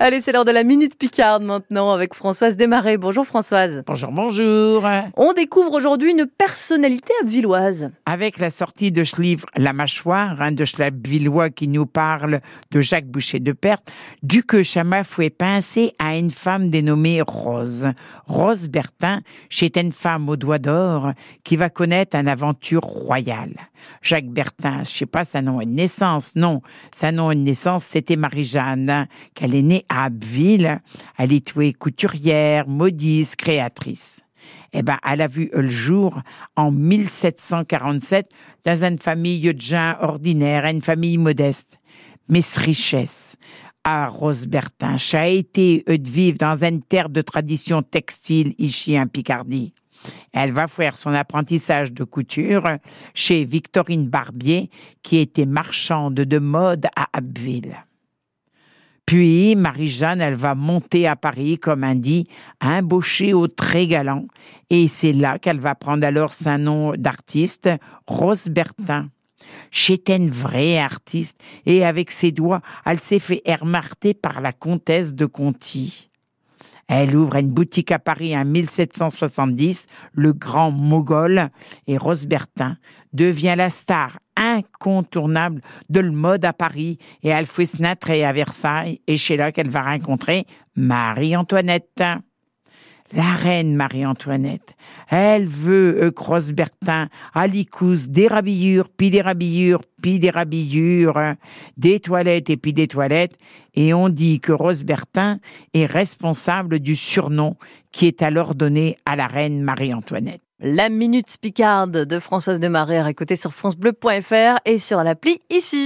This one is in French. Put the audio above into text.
Allez, c'est l'heure de la Minute Picarde maintenant avec Françoise Desmarais. Bonjour Françoise. Bonjour, bonjour. On découvre aujourd'hui une personnalité abvilloise. Avec la sortie de ce livre La mâchoire, hein, de Schlapvillois qui nous parle de Jacques Boucher de Perthes, Duc Chama fouet pincé à une femme dénommée Rose. Rose Bertin, c'est une femme au doigt d'or qui va connaître une aventure royale. Jacques Bertin, je sais pas sa nom de naissance, non. Sa nom de naissance, c'était Marie-Jeanne, hein, qu'elle est née à Abbeville. Elle est couturière, modiste, créatrice. Eh ben, elle a vu le jour en 1747 dans une famille de gens ordinaires, une famille modeste. Mais ce richesse, à Rose Bertin, ça a été de vivre dans une terre de tradition textile ici en Picardie. Elle va faire son apprentissage de couture chez Victorine Barbier, qui était marchande de mode à Abbeville. Puis, Marie-Jeanne, elle va monter à Paris, comme dit, embauchée au très galant. Et c'est là qu'elle va prendre alors son nom d'artiste, Rose Bertin. C'était une vraie artiste et avec ses doigts, elle s'est fait remarquer par la comtesse de Conti. Elle ouvre une boutique à Paris en 1770, le grand Mogol, et Rose Bertin devient la star incontournable de le mode à Paris et elle fait et à Versailles et chez là qu'elle va rencontrer Marie-Antoinette. La reine Marie-Antoinette, elle veut euh, Cross Bertin, Alicous, des rabillures, puis des rabillures, puis des rabillures, des toilettes et puis des toilettes, et on dit que Rose Bertin est responsable du surnom qui est alors donné à la reine Marie-Antoinette. La Minute Picarde de Françoise Desmarais à écouter sur francebleu.fr et sur l'appli ici.